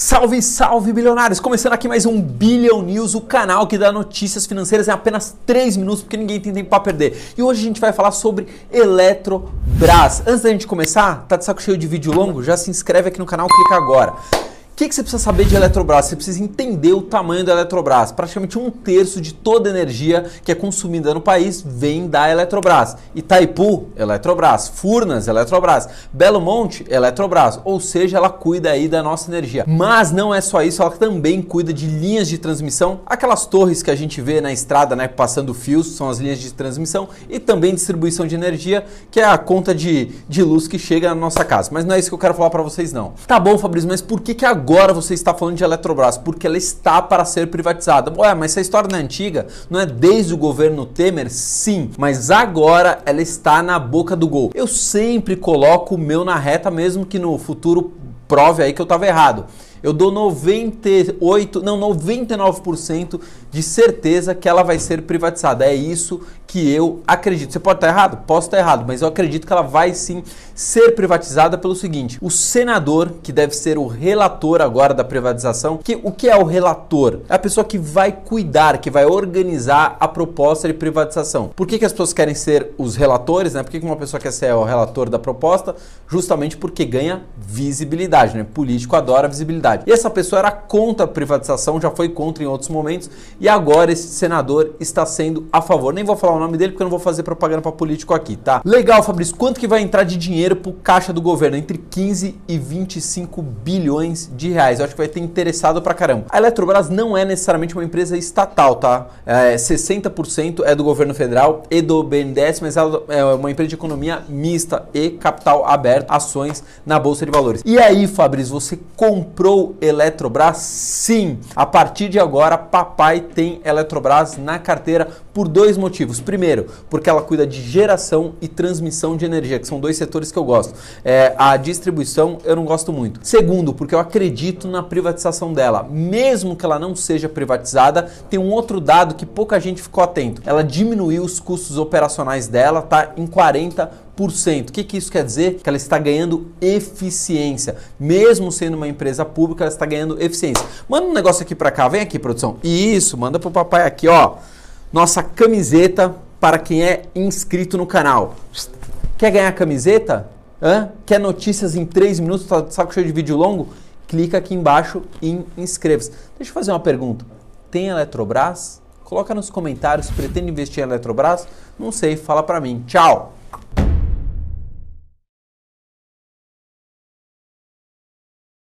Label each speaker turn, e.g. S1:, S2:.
S1: Salve, salve bilionários! Começando aqui mais um Billion News, o canal que dá notícias financeiras em apenas 3 minutos, porque ninguém tem tempo para perder. E hoje a gente vai falar sobre Eletrobras. Antes da gente começar, tá de saco cheio de vídeo longo? Já se inscreve aqui no canal, clica agora que, que você precisa saber de Eletrobras? Você precisa entender o tamanho da Eletrobras. Praticamente um terço de toda a energia que é consumida no país vem da Eletrobras. Itaipu, Eletrobras. Furnas, Eletrobras. Belo Monte, Eletrobras. Ou seja, ela cuida aí da nossa energia. Mas não é só isso, ela também cuida de linhas de transmissão, aquelas torres que a gente vê na estrada, né, passando fios, são as linhas de transmissão, e também distribuição de energia, que é a conta de, de luz que chega na nossa casa. Mas não é isso que eu quero falar para vocês não. Tá bom, Fabrício, mas por que que agora agora você está falando de Eletrobras? Porque ela está para ser privatizada. Ué, mas essa história não é antiga? Não é desde o governo Temer? Sim, mas agora ela está na boca do gol. Eu sempre coloco o meu na reta, mesmo que no futuro prove aí que eu estava errado eu dou 98, não, 99% de certeza que ela vai ser privatizada. É isso que eu acredito. Você pode estar errado? Posso estar errado, mas eu acredito que ela vai sim ser privatizada pelo seguinte: o senador, que deve ser o relator agora da privatização, que o que é o relator? É a pessoa que vai cuidar, que vai organizar a proposta de privatização. Por que, que as pessoas querem ser os relatores, né? Por que, que uma pessoa quer ser o relator da proposta? Justamente porque ganha visibilidade, né? Político adora visibilidade. E essa pessoa era contra a privatização, já foi contra em outros momentos, e agora esse senador está sendo a favor. Nem vou falar o nome dele porque eu não vou fazer propaganda para político aqui, tá? Legal, Fabrício. Quanto que vai entrar de dinheiro pro caixa do governo? Entre 15 e 25 bilhões de reais. Eu acho que vai ter interessado pra caramba. A Eletrobras não é necessariamente uma empresa estatal, tá? É, 60% é do governo federal e do BNDES, mas ela é uma empresa de economia mista e capital aberto, ações na bolsa de valores. E aí, Fabrício, você comprou Eletrobras? Sim. A partir de agora, papai tem Eletrobras na carteira por dois motivos. Primeiro, porque ela cuida de geração e transmissão de energia, que são dois setores que eu gosto. É, a distribuição eu não gosto muito. Segundo, porque eu acredito na privatização dela. Mesmo que ela não seja privatizada, tem um outro dado que pouca gente ficou atento. Ela diminuiu os custos operacionais dela, tá em 40 o que, que isso quer dizer? Que ela está ganhando eficiência. Mesmo sendo uma empresa pública, ela está ganhando eficiência. Manda um negócio aqui para cá, vem aqui, produção. Isso, manda pro papai aqui, ó. Nossa camiseta para quem é inscrito no canal. Quer ganhar camiseta? Hã? Quer notícias em 3 minutos? Tá saco cheio de vídeo longo? Clica aqui embaixo e inscreva-se. Deixa eu fazer uma pergunta. Tem Eletrobras? Coloca nos comentários, pretende investir em Eletrobras? Não sei, fala para mim. Tchau!